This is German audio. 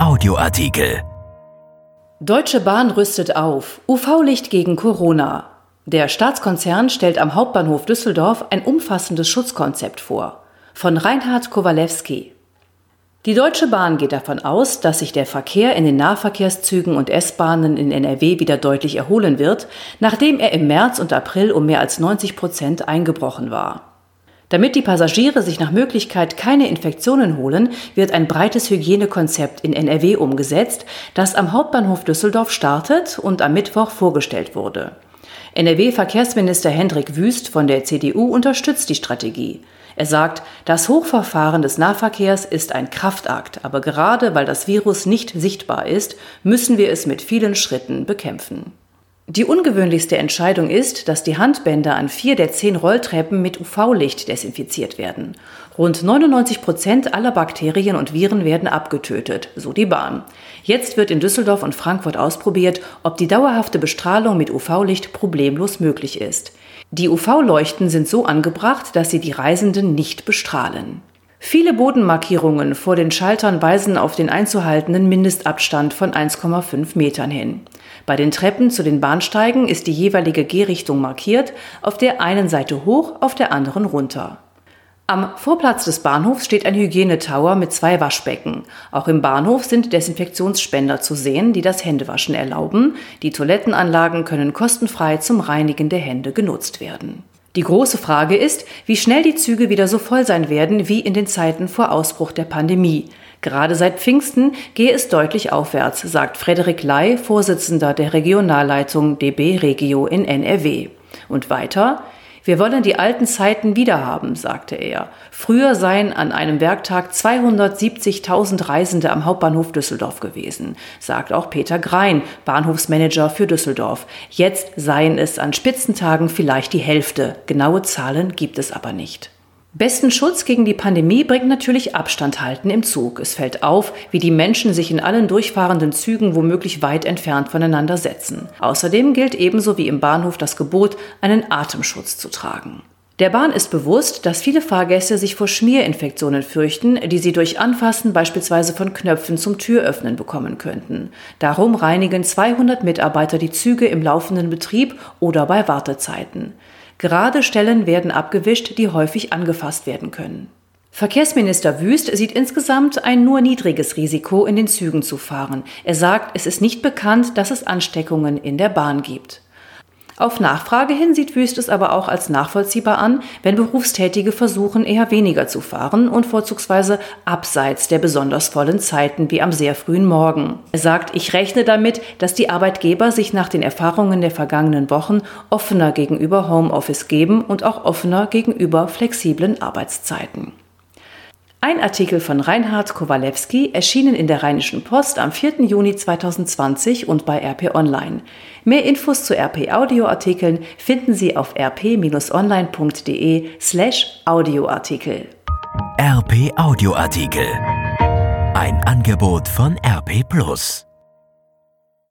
Audioartikel. Deutsche Bahn rüstet auf. UV-Licht gegen Corona. Der Staatskonzern stellt am Hauptbahnhof Düsseldorf ein umfassendes Schutzkonzept vor. Von Reinhard Kowalewski. Die Deutsche Bahn geht davon aus, dass sich der Verkehr in den Nahverkehrszügen und S-Bahnen in NRW wieder deutlich erholen wird, nachdem er im März und April um mehr als 90 Prozent eingebrochen war. Damit die Passagiere sich nach Möglichkeit keine Infektionen holen, wird ein breites Hygienekonzept in NRW umgesetzt, das am Hauptbahnhof Düsseldorf startet und am Mittwoch vorgestellt wurde. NRW-Verkehrsminister Hendrik Wüst von der CDU unterstützt die Strategie. Er sagt, das Hochverfahren des Nahverkehrs ist ein Kraftakt, aber gerade weil das Virus nicht sichtbar ist, müssen wir es mit vielen Schritten bekämpfen. Die ungewöhnlichste Entscheidung ist, dass die Handbänder an vier der zehn Rolltreppen mit UV-Licht desinfiziert werden. Rund 99 Prozent aller Bakterien und Viren werden abgetötet, so die Bahn. Jetzt wird in Düsseldorf und Frankfurt ausprobiert, ob die dauerhafte Bestrahlung mit UV-Licht problemlos möglich ist. Die UV-Leuchten sind so angebracht, dass sie die Reisenden nicht bestrahlen. Viele Bodenmarkierungen vor den Schaltern weisen auf den einzuhaltenden Mindestabstand von 1,5 Metern hin. Bei den Treppen zu den Bahnsteigen ist die jeweilige Gehrichtung markiert, auf der einen Seite hoch, auf der anderen runter. Am Vorplatz des Bahnhofs steht ein Hygienetower mit zwei Waschbecken. Auch im Bahnhof sind Desinfektionsspender zu sehen, die das Händewaschen erlauben. Die Toilettenanlagen können kostenfrei zum Reinigen der Hände genutzt werden. Die große Frage ist, wie schnell die Züge wieder so voll sein werden wie in den Zeiten vor Ausbruch der Pandemie. Gerade seit Pfingsten gehe es deutlich aufwärts, sagt Frederik Ley, Vorsitzender der Regionalleitung DB Regio in NRW. Und weiter, wir wollen die alten Zeiten wiederhaben, sagte er. Früher seien an einem Werktag 270.000 Reisende am Hauptbahnhof Düsseldorf gewesen, sagt auch Peter Grein, Bahnhofsmanager für Düsseldorf. Jetzt seien es an Spitzentagen vielleicht die Hälfte. Genaue Zahlen gibt es aber nicht. Besten Schutz gegen die Pandemie bringt natürlich Abstand halten im Zug. Es fällt auf, wie die Menschen sich in allen durchfahrenden Zügen womöglich weit entfernt voneinander setzen. Außerdem gilt ebenso wie im Bahnhof das Gebot, einen Atemschutz zu tragen. Der Bahn ist bewusst, dass viele Fahrgäste sich vor Schmierinfektionen fürchten, die sie durch Anfassen beispielsweise von Knöpfen zum Türöffnen bekommen könnten. Darum reinigen 200 Mitarbeiter die Züge im laufenden Betrieb oder bei Wartezeiten. Gerade Stellen werden abgewischt, die häufig angefasst werden können. Verkehrsminister Wüst sieht insgesamt ein nur niedriges Risiko, in den Zügen zu fahren. Er sagt, es ist nicht bekannt, dass es Ansteckungen in der Bahn gibt. Auf Nachfrage hin sieht Wüst es aber auch als nachvollziehbar an, wenn Berufstätige versuchen, eher weniger zu fahren und vorzugsweise abseits der besonders vollen Zeiten wie am sehr frühen Morgen. Er sagt, ich rechne damit, dass die Arbeitgeber sich nach den Erfahrungen der vergangenen Wochen offener gegenüber Homeoffice geben und auch offener gegenüber flexiblen Arbeitszeiten. Ein Artikel von Reinhard Kowalewski erschienen in der Rheinischen Post am 4. Juni 2020 und bei RP Online. Mehr Infos zu RP Audioartikeln finden Sie auf rp-online.de slash Audioartikel. RP Audioartikel. Ein Angebot von RP Plus.